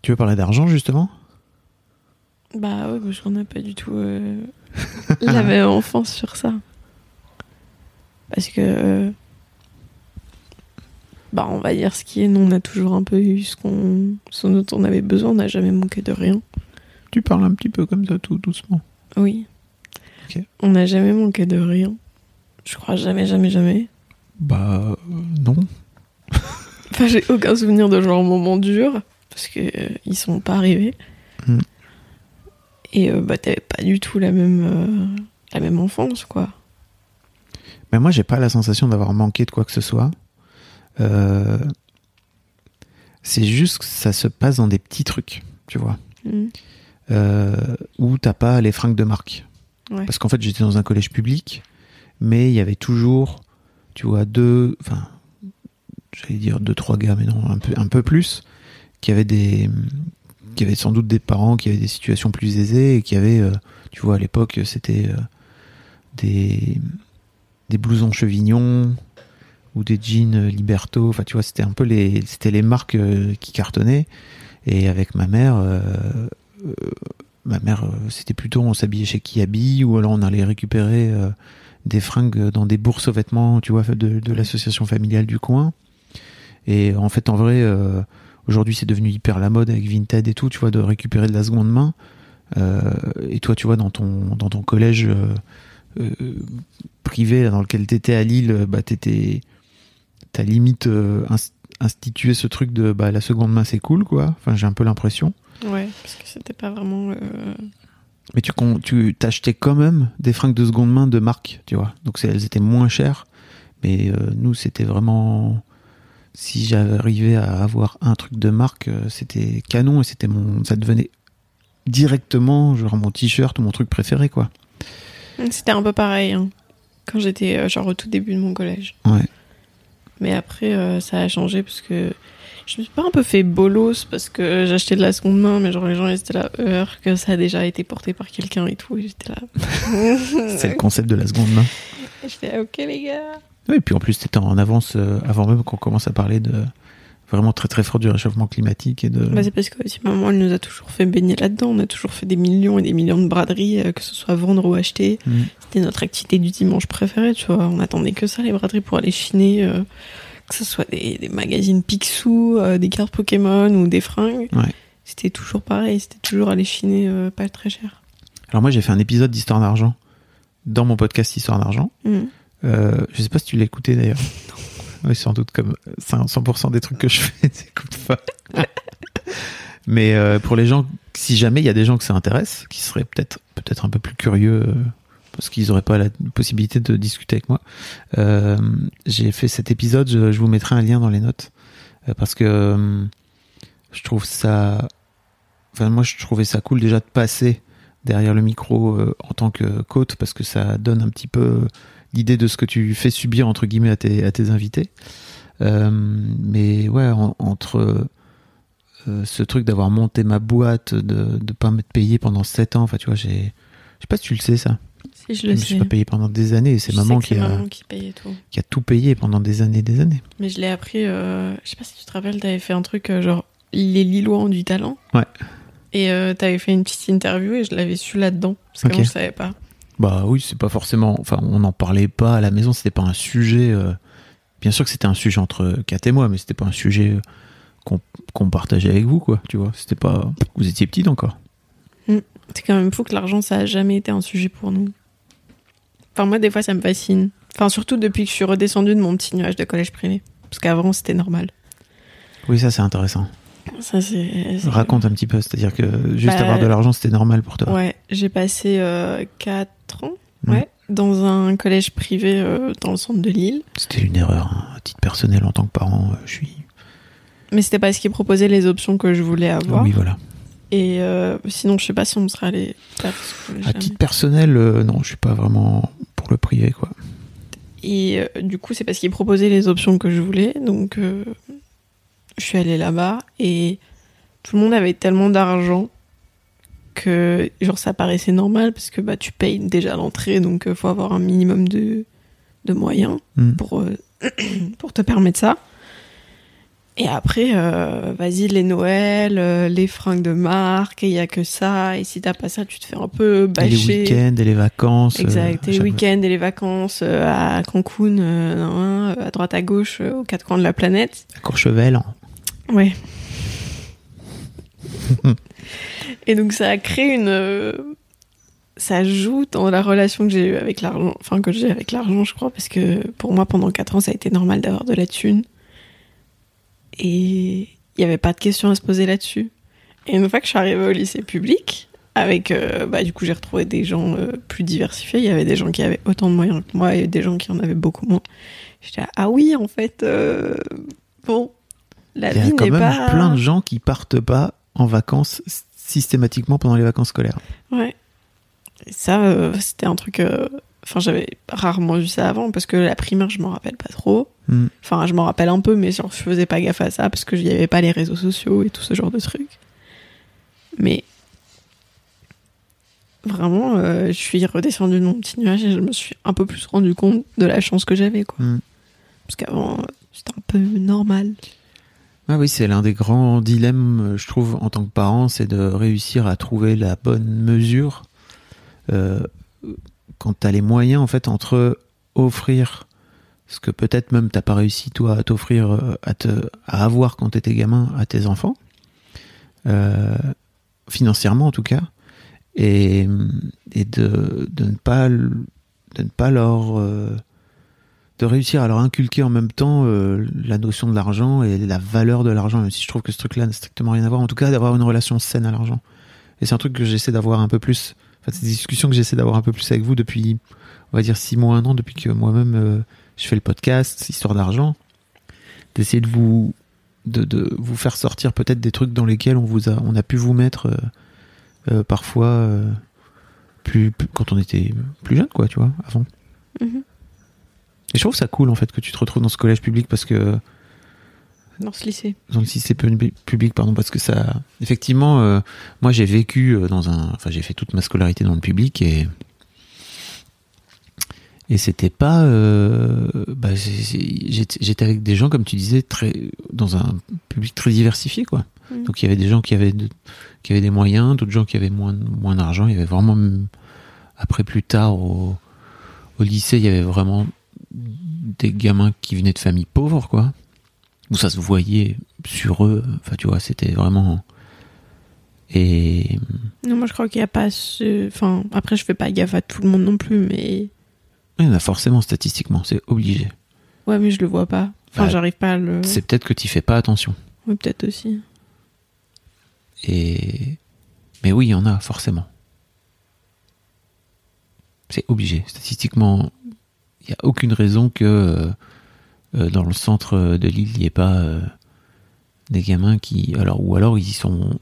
Tu veux parler d'argent, justement? Bah ouais, parce qu'on n'a pas du tout euh, [laughs] la même enfance sur ça. Parce que, euh, bah on va dire ce qui est, nous on a toujours un peu eu ce, qu'on, ce dont on avait besoin, on n'a jamais manqué de rien. Tu parles un petit peu comme ça, tout doucement. Oui. Ok. On n'a jamais manqué de rien. Je crois jamais, jamais, jamais. Bah, euh, non. Enfin, j'ai aucun souvenir de genre moment dur, parce que euh, ils sont pas arrivés. Mm. Et euh, bah t'avais pas du tout la même, euh, la même enfance, quoi. Mais moi, j'ai pas la sensation d'avoir manqué de quoi que ce soit. Euh, c'est juste que ça se passe dans des petits trucs, tu vois. Mm. Euh, où t'as pas les fringues de marque. Ouais. Parce qu'en fait, j'étais dans un collège public, mais il y avait toujours, tu vois, deux, enfin, j'allais dire deux, trois gars, mais non, un peu, un peu plus, qui avaient des, qui avaient sans doute des parents qui avaient des situations plus aisées et qui avaient, euh, tu vois, à l'époque, c'était euh, des, des blousons chevignons ou des jeans euh, Liberto. Enfin, tu vois, c'était un peu les, c'était les marques qui cartonnaient. Et avec ma mère, ma mère, c'était plutôt on s'habillait chez Kiabi ou alors on allait récupérer des fringues dans des bourses aux vêtements, tu vois, de, de l'association familiale du coin. Et en fait, en vrai, aujourd'hui, c'est devenu hyper la mode avec Vinted et tout, tu vois, de récupérer de la seconde main. Euh, et toi, tu vois, dans ton, dans ton collège euh, euh, privé dans lequel t'étais à Lille, bah, t'étais, t'as limite ins- institué ce truc de bah, la seconde main, c'est cool, quoi. Enfin, j'ai un peu l'impression. Ouais, parce que c'était pas vraiment. Mais tu, tu t'achetais quand même des fringues de seconde main de marque, tu vois. Donc elles étaient moins chères. Mais nous, c'était vraiment. Si j'arrivais à avoir un truc de marque, euh, c'était canon et c'était mon. Ça devenait directement genre mon t-shirt ou mon truc préféré, quoi. C'était un peu pareil, hein, quand j'étais euh, genre au tout début de mon collège. Ouais. Mais après, euh, ça a changé parce que je me suis pas un peu fait bolos parce que j'achetais de la seconde main, mais genre les gens ils étaient là, heure que ça a déjà été porté par quelqu'un et tout. Et j'étais là. [laughs] C'est le concept de la seconde main. J'étais là, ok les gars. Oui, et puis en plus, t'étais en avance euh, avant même qu'on commence à parler de vraiment très très fort du réchauffement climatique et de. Bah, c'est parce que aussi maman elle nous a toujours fait baigner là-dedans. On a toujours fait des millions et des millions de braderies, euh, que ce soit vendre ou acheter. Mm. C'était notre activité du dimanche préférée, tu vois. On attendait que ça, les braderies, pour aller chiner. euh, que ce soit des, des magazines Picsou, euh, des cartes Pokémon ou des fringues. Ouais. C'était toujours pareil. C'était toujours aller chiner euh, pas très cher. Alors moi, j'ai fait un épisode d'Histoire d'argent dans mon podcast Histoire d'argent. Mm. Euh, je sais pas si tu l'as écouté d'ailleurs. [laughs] Oui, sans doute comme 100% des trucs que je fais, [laughs] t'écoutes [laughs] pas. Mais euh, pour les gens, si jamais il y a des gens que ça intéresse, qui seraient peut-être peut-être un peu plus curieux euh, parce qu'ils n'auraient pas la possibilité de discuter avec moi, euh, j'ai fait cet épisode. Je, je vous mettrai un lien dans les notes euh, parce que euh, je trouve ça. Enfin, moi, je trouvais ça cool déjà de passer derrière le micro euh, en tant que côte parce que ça donne un petit peu l'idée de ce que tu fais subir entre guillemets à tes, à tes invités. Euh, mais ouais, en- entre euh, ce truc d'avoir monté ma boîte, de ne pas m'être payé pendant 7 ans, enfin tu vois, j'ai. Je sais pas si tu le sais ça. Si je Je le me sais. suis pas payé pendant des années et c'est Je maman, qui, a, maman qui tout. qui a tout payé pendant des années et des années. Mais je l'ai appris, euh, je sais pas si tu te rappelles, t'avais fait un truc euh, genre les Lillois ont du talent. Ouais. Et t'avais fait une petite interview et je l'avais su là-dedans. Parce que Ok. moi je savais pas. Bah oui, c'est pas forcément. Enfin, on n'en parlait pas à la maison, c'était pas un sujet. euh, Bien sûr que c'était un sujet entre Kat et moi, mais c'était pas un sujet euh, qu'on qu'on partageait avec vous, quoi. Tu vois, c'était pas. Vous étiez petite encore. C'est quand même fou que l'argent ça a jamais été un sujet pour nous. Enfin moi des fois ça me fascine. Enfin surtout depuis que je suis redescendue de mon petit nuage de collège privé. Parce qu'avant c'était normal. Oui, ça c'est intéressant. Ça c'est... c'est- Raconte un petit peu, c'est-à-dire que juste Bah, avoir de l'argent c'était normal pour toi. Ouais, j'ai passé 4 ans ouais, dans un collège privé euh, dans le centre de Lille. C'était une erreur, hein. à titre personnel en tant que parent, euh, je suis. Mais c'était parce qu'ils proposaient les options que je voulais avoir. Oui, voilà. Et euh, sinon, je sais pas si on serait allé faire ce que À jamais. titre personnel, euh, non, je suis pas vraiment pour le privé, quoi. Et euh, du coup, c'est parce qu'ils proposaient les options que je voulais. Donc, euh, je suis allée là-bas et tout le monde avait tellement d'argent que genre ça paraissait normal parce que bah tu payes déjà l'entrée donc euh, faut avoir un minimum de de moyens Mm. pour euh, [clears throat] pour te permettre ça. Et après, euh, vas-y, les Noëls, euh, les fringues de marque, et il y a que ça. Et si t'as pas ça, tu te fais un peu Et bâcher. les week-ends et les vacances. euh, Exact, à les chaque- week-ends et les vacances euh, à Cancun, euh, euh, à droite à gauche, euh, aux quatre coins de la planète. à Courchevel. hein. Ouais. [laughs] et donc ça a créé une... euh, ça joue dans la relation que j'ai eue avec l'argent, enfin que j'ai avec l'argent, je crois, parce que pour moi, pendant quatre ans, ça a été normal d'avoir de la thune. Et il n'y avait pas de questions à se poser là-dessus. Et une fois que je suis arrivée au lycée public, avec, euh, bah, du coup, j'ai retrouvé des gens euh, plus diversifiés. Il y avait des gens qui avaient autant de moyens que moi et des gens qui en avaient beaucoup moins. J'étais ah oui, en fait, euh, bon, la Il y a quand même pas. plein de gens qui partent pas en vacances systématiquement pendant les vacances scolaires. Ouais. Et ça, euh, c'était un truc. euh, Enfin, j'avais rarement vu ça avant parce que la primaire, je m'en rappelle pas trop. Hmm. Enfin, je m'en rappelle un peu, mais genre, je faisais pas gaffe à ça parce que n'y avait pas les réseaux sociaux et tout ce genre de trucs. Mais vraiment, euh, je suis redescendue de mon petit nuage et je me suis un peu plus rendu compte de la chance que j'avais, quoi. Hmm. Parce qu'avant, c'était un peu normal. Ah oui, c'est l'un des grands dilemmes, je trouve, en tant que parent, c'est de réussir à trouver la bonne mesure euh, quand tu as les moyens, en fait, entre offrir ce que peut-être même t'as pas réussi, toi, à t'offrir, euh, à, te, à avoir quand tu étais gamin à tes enfants, euh, financièrement en tout cas, et, de, ne pas, de ne pas leur... de réussir à leur inculquer en même temps euh, la notion de l'argent et la valeur de l'argent, même si je trouve que ce truc-là n'a strictement rien à voir. En tout cas, d'avoir une relation saine à l'argent. Et c'est un truc que j'essaie d'avoir un peu plus. Enfin, c'est des discussions que j'essaie d'avoir un peu plus avec vous depuis, on va dire, six mois, un an, depuis que moi-même euh, je fais le podcast, Histoire d'argent. D'essayer de vous, de, de vous faire sortir peut-être des trucs dans lesquels on vous a, on a pu vous mettre euh, parfois plus, quand on était plus jeune, quoi, tu vois, avant. Mhm. Et je trouve ça cool en fait que tu te retrouves dans ce collège public parce que Dans ce lycée. dans le lycée pu- public pardon parce que ça effectivement euh, moi j'ai vécu euh, dans un enfin j'ai fait toute ma scolarité dans le public et et c'était pas euh, bah, j'étais avec des gens comme tu disais très dans un public très diversifié quoi Mhm. donc il y avait des gens qui avaient de- qui avaient des moyens d'autres gens qui avaient moins moins d'argent il y avait vraiment après plus tard au, au lycée il y avait vraiment des gamins qui venaient de familles pauvres quoi où ça se voyait sur eux enfin tu vois c'était vraiment et Non, moi, je crois qu'il n'y a pas ce. Enfin, après, je fais pas gaffe à tout le monde non plus, mais. il y en a forcément statistiquement c'est obligé Ouais, mais je le vois pas. Enfin, Bah, j'arrive pas à le. c'est peut-être que tu fais pas attention Ouais, peut-être aussi. et mais oui il y en a forcément c'est obligé statistiquement n'y a aucune raison que euh, euh, dans le centre de l'île il n'y ait pas euh, des gamins qui alors ou alors ils sont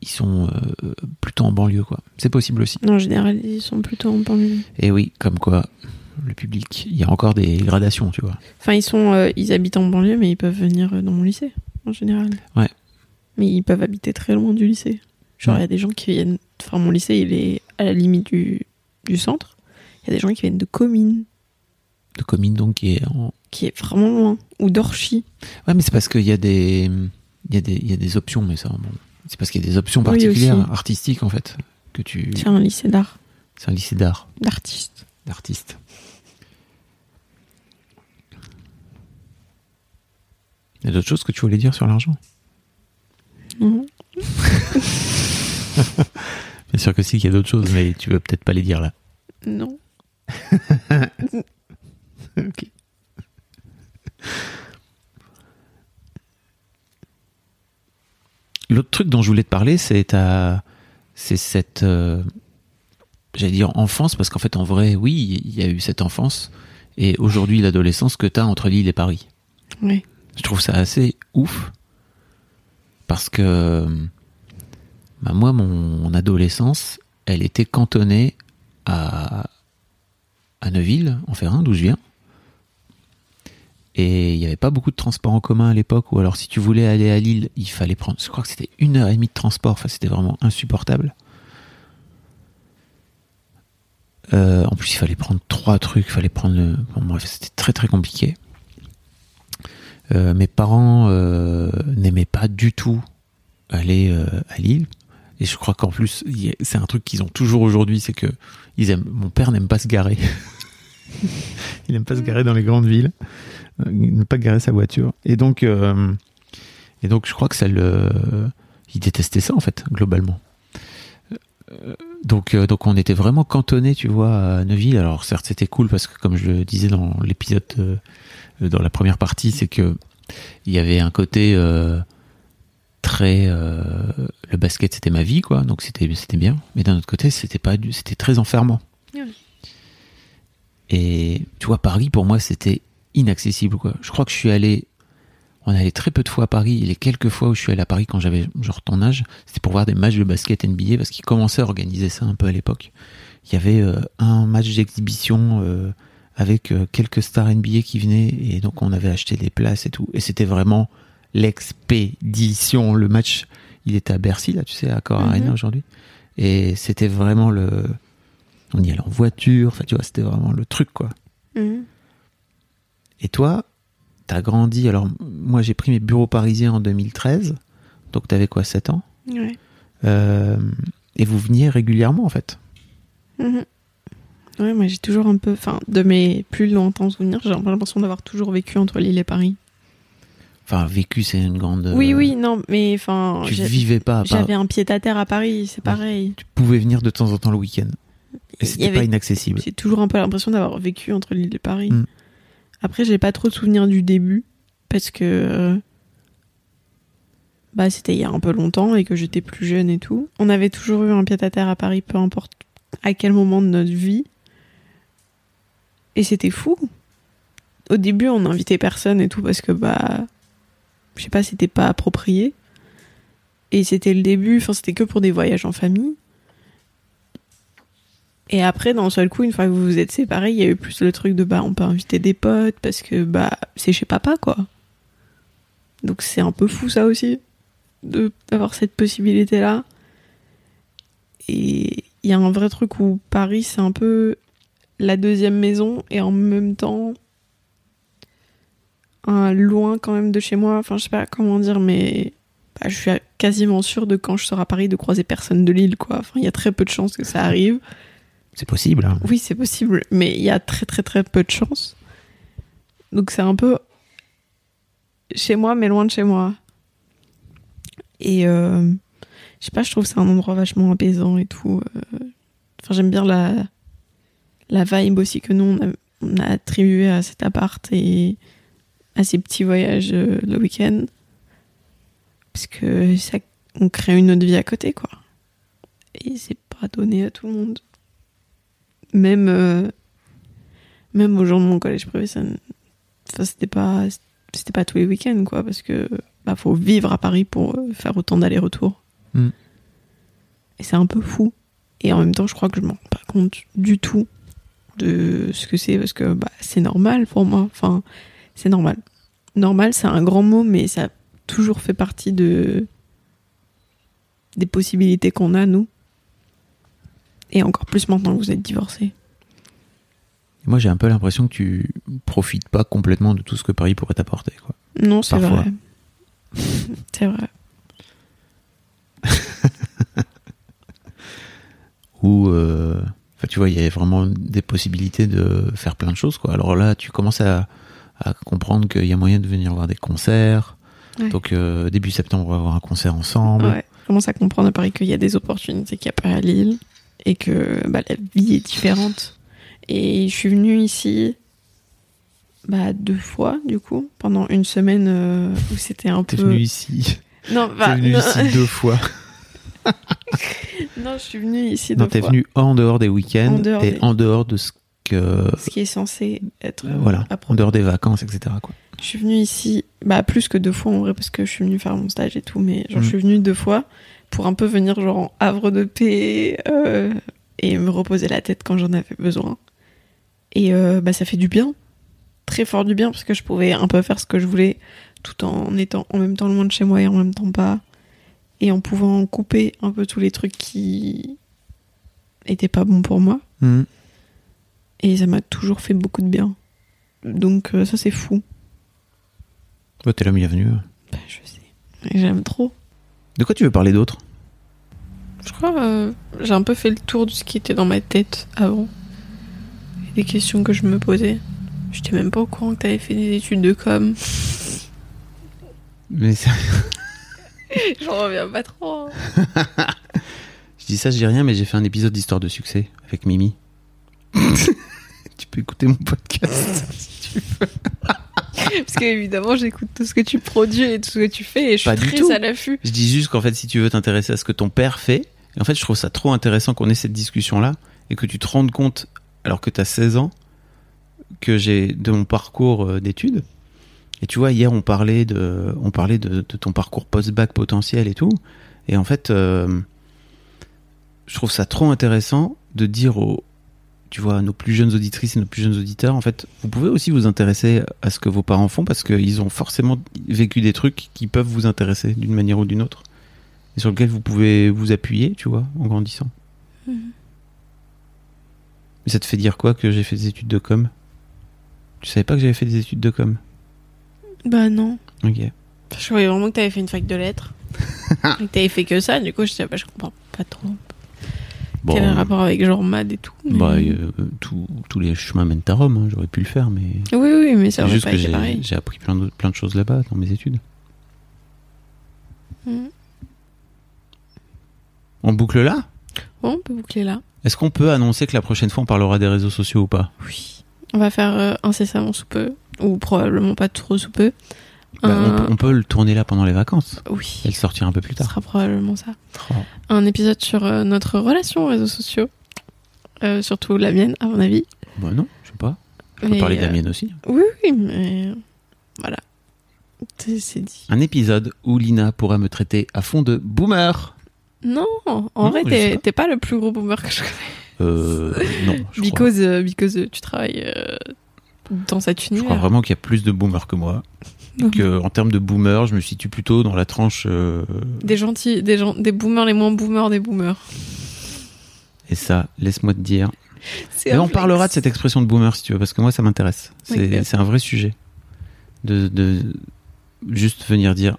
ils sont euh, plutôt en banlieue quoi c'est possible aussi Non, en général, ils sont plutôt en banlieue. et oui comme quoi le public il y a encore des gradations tu vois Enfin, ils sont, ils habitent en banlieue, mais ils peuvent venir dans mon lycée, en général. Ouais. Mais ils peuvent habiter très loin du lycée. Genre, il Ouais. y a des gens qui viennent. Enfin, mon lycée, il est à la limite du, du centre. Il y a des gens qui viennent de communes, de commune donc qui est en qui est vraiment loin, ou d'Orchy. ouais mais c'est parce qu'il y a des il y a des il y a des options mais ça bon c'est parce qu'il y a des options particulières artistiques en fait que tu C'est un lycée d'art, c'est un lycée d'art d'artistes. d'artistes il y a d'autres choses que tu voulais dire sur l'argent? Non. [laughs] bien sûr que si qu'il y a d'autres choses mais tu veux peut-être pas les dire là Non. [laughs] Ok. L'autre truc dont je voulais te parler, c'est ta, c'est cette, euh, j'allais dire enfance, parce qu'en fait, en vrai, oui, il y a eu cette enfance, et aujourd'hui l'adolescence que tu as entre Lille et Paris. Ouais. Je trouve ça assez ouf, parce que bah, moi, mon adolescence, elle était cantonnée à, à Neuville, en Ferrand, d'où je viens. Et il n'y avait pas beaucoup de transports en commun à l'époque, ou alors si tu voulais aller à Lille, il fallait prendre, je crois que c'était une heure et demie de transport, enfin c'était vraiment insupportable. Euh, en plus, il fallait prendre trois trucs, il fallait prendre. Bon, bref, c'était très très compliqué. Euh, mes parents euh, n'aimaient pas du tout aller à Lille. Et je crois qu'en plus, c'est un truc qu'ils ont toujours aujourd'hui, c'est que ils aiment, mon père n'aime pas se garer. [laughs] il n'aime pas se garer dans les grandes villes. Euh, n'aime pas garer sa voiture. Et donc, euh, et donc je crois que ça le, il détestait ça en fait, globalement. Euh, Donc, donc on était vraiment cantonné, tu vois, à Neuville. Alors certes, c'était cool parce que, comme je le disais dans l'épisode, dans la première partie, c'est que il y avait un côté, euh, très euh, le basket c'était ma vie quoi donc c'était c'était bien mais d'un autre côté c'était pas du- c'était très enfermant et tu vois Paris pour moi c'était inaccessible quoi. Je crois que je suis allé on allait très peu de fois à Paris. Et les quelques fois où je suis allé à Paris quand j'avais genre ton âge. C'était pour voir des matchs de basket NBA parce qu'ils commençaient à organiser ça un peu à l'époque. Il y avait euh, un match d'exhibition euh, avec euh, quelques stars NBA qui venaient et donc on avait acheté des places et tout. Et c'était vraiment l'expédition. Le match il était à Bercy là tu sais à Accor Mhm. Arena aujourd'hui. Et c'était vraiment le on y allait en voiture. Enfin tu vois c'était vraiment le truc quoi. Mhm. Et toi t'as grandi alors moi j'ai pris mes bureaux parisiens en 2013 donc t'avais quoi 7 ans? Ouais. Euh, et vous veniez régulièrement en fait? Mhm. Ouais, moi j'ai toujours un peu, enfin, de mes plus lointains souvenirs, j'ai un peu l'impression d'avoir toujours vécu entre Lille et Paris. enfin vécu c'est une grande Oui, oui, non, mais enfin, tu vivais pas, pas j'avais un pied à terre à Paris, c'est pareil. tu pouvais venir de temps en temps le week-end et c'était pas inaccessible J'ai toujours un peu l'impression d'avoir vécu entre Lille et Paris. Mm. Après, j'ai pas trop de souvenirs du début parce que euh, bah c'était il y a un peu longtemps et que j'étais plus jeune et tout. On avait toujours eu un pied à terre à Paris, peu importe à quel moment de notre vie. Et c'était fou. Au début, on n'invitait personne et tout parce que bah je sais pas, c'était pas approprié. Et c'était le début, enfin c'était que pour des voyages en famille. Et après, d'un seul coup, une fois que vous vous êtes séparés, il y a eu plus le truc de bah on peut inviter des potes parce que bah c'est chez papa quoi. Donc c'est un peu fou ça aussi d'avoir cette possibilité là. Et il y a un vrai truc où Paris c'est un peu la deuxième maison et en même temps un loin quand même de chez moi. Enfin je sais pas comment dire mais bah, je suis quasiment sûre de quand je serai à Paris de croiser personne de Lille quoi. Enfin il y a très peu de chances que ça arrive. C'est possible hein. Oui, c'est possible, mais il y a très très très peu de chance. Donc c'est un peu chez moi, mais loin de chez moi. Et euh, je sais pas, je trouve c'est un endroit vachement apaisant et tout. euh. Enfin, j'aime bien la, la vibe aussi que nous, on a, on a attribué à cet appart et à ces petits voyages euh, le week-end. Parce que ça, on crée une autre vie à côté, quoi. Et c'est pas donné à tout le monde même euh, même aux gens de mon collège privé ça enfin, c'était pas c'était pas tous les week-ends quoi parce que bah faut vivre à Paris pour euh, faire autant d'allers-retours. Mm. et c'est un peu fou. Et en même temps je crois que je m'en rends pas compte du tout de ce que c'est parce que bah c'est normal pour moi. Enfin c'est normal. Normal c'est un grand mot mais ça a toujours fait partie de des possibilités qu'on a nous et encore plus maintenant que vous êtes divorcés. moi j'ai un peu l'impression que tu profites pas complètement de tout ce que Paris pourrait t'apporter quoi Non, c'est Parfois. vrai. [laughs] c'est vrai. [laughs] où euh, enfin, tu vois il y a vraiment des possibilités de faire plein de choses quoi alors là tu commences à, à comprendre qu'il y a moyen de venir voir des concerts Ouais. donc euh, début septembre on va avoir un concert ensemble Ouais. Je commence à comprendre à Paris qu'il y a des opportunités qu'il n'y a pas à Lille et que bah, la vie est différente. Et je suis venue ici bah, deux fois, du coup, pendant une semaine euh, où c'était un t'es peu. venu ici Non, bah, t'es venu non, ici deux fois [laughs] non, je suis venue ici non deux t'es fois. venu en dehors des week-ends En dehors et des- en dehors de ce que Ce qui est censé être. euh, voilà en dehors des vacances etc quoi Je suis venue ici, bah plus que deux fois en vrai, parce que je suis venue faire mon stage et tout, mais genre Mm. je suis venue deux fois pour un peu venir genre en havre de paix euh, et me reposer la tête quand j'en avais besoin. Et euh, bah ça fait du bien, très fort du bien, parce que je pouvais un peu faire ce que je voulais tout en étant en même temps loin de chez moi et en même temps pas, et en pouvant couper un peu tous les trucs qui étaient pas bons pour moi. Mhm. Et ça m'a toujours fait beaucoup de bien. Donc euh, ça c'est fou. Toi, t'es la bienvenue Bah, je sais. J'aime trop. De quoi tu veux parler d'autre? Je crois euh, j'ai un peu fait le tour de ce qui était dans ma tête avant. Et des questions que je me posais. J'étais même pas au courant que t'avais fait des études de com. [laughs] mais ça- [laughs] J'en reviens pas trop. hein. [laughs] je dis ça je dis rien mais j'ai fait un épisode d'histoire de succès avec Mimi tu peux écouter mon podcast si tu veux Parce qu'évidemment, j'écoute tout ce que tu produis et tout ce que tu fais et je suis Pas du très tout. à l'affût. Je dis juste qu'en fait, si tu veux t'intéresser à ce que ton père fait, et en fait, je trouve ça trop intéressant qu'on ait cette discussion-là et que tu te rendes compte, alors que tu as 16 ans, que j'ai de mon parcours euh, d'études. Et tu vois, hier, on parlait de, on parlait de, de ton parcours post-bac potentiel et tout. Et en fait, euh, je trouve ça trop intéressant de dire aux, tu vois, nos plus jeunes auditrices et nos plus jeunes auditeurs, en fait, vous pouvez aussi vous intéresser à ce que vos parents font parce qu'ils ont forcément vécu des trucs qui peuvent vous intéresser d'une manière ou d'une autre et sur lequel vous pouvez vous appuyer, tu vois, en grandissant. Mhm. Mais ça te fait dire quoi que j'ai fait des études de com? Tu savais pas que j'avais fait des études de com? Bah non. Ok. Je croyais vraiment que t'avais fait une fac de lettres. [laughs] et que t'avais fait que ça, du coup, je, sais pas, je comprends pas trop. Bon, Quel est le rapport avec genre MAD et tout. mais- bah, euh, tout- tous les chemins mènent à Rome, hein, j'aurais pu le faire, mais Oui, oui, mais ça aurait juste pas que été j'ai pareil. j'ai appris plein de, plein de choses là-bas dans mes études. Mhm. On boucle là? Bon, on peut boucler là. Est-ce qu'on peut annoncer que la prochaine fois on parlera des réseaux sociaux ou pas? Oui. On va faire euh, incessamment sous peu. Ou probablement pas trop sous peu. Bah, Un- peut- on peut le tourner là pendant les vacances Oui. et le sortir un peu plus Ce tard. sera probablement ça. Oh. Un épisode sur euh, notre relation aux réseaux sociaux. Euh, surtout la mienne, à mon avis. Bah non, je sais pas. On peut Mais, parler de la euh, mienne aussi. Oui, oui, mais voilà. C'est dit. Un épisode où Lina pourra me traiter à fond de boomer. Non, en Non, vrai, t'es pas. pas le plus gros boomer que je connais. Euh, non, je Because, euh, because euh, tu travailles euh, dans cet je crois univers. vraiment qu'il y a plus de boomers que moi. Et que, en termes de boomer, je me situe plutôt dans la tranche. euh, Des gentils, des, gens, des boomers les moins boomers des boomers. et ça, laisse-moi te dire. Un on parlera de cette expression de boomer si tu veux, parce que moi ça m'intéresse. C'est Ok. c'est un vrai sujet. De, de juste venir dire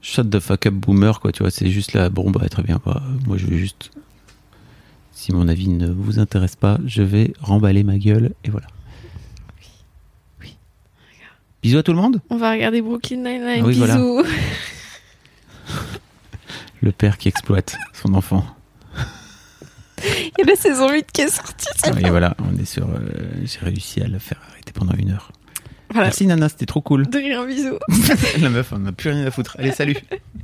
shut the fuck up boomer, quoi, tu vois, c'est juste là, bon bah très bien, moi je vais juste. Si mon avis ne vous intéresse pas, je vais remballer ma gueule et voilà. Bisous à tout le monde. On va regarder Brooklyn Nine-Nine. Ah oui, voilà. Bisous. [laughs] Le père qui exploite son enfant. Il y a la saison 8 qui est sortie. c'est Et voilà, on est sur. euh, J'ai réussi à le faire arrêter pendant une heure. Voilà. Merci Nana, c'était trop cool. De rien, bisous. [laughs] La meuf, on n'a plus rien à foutre. Allez, salut. [laughs]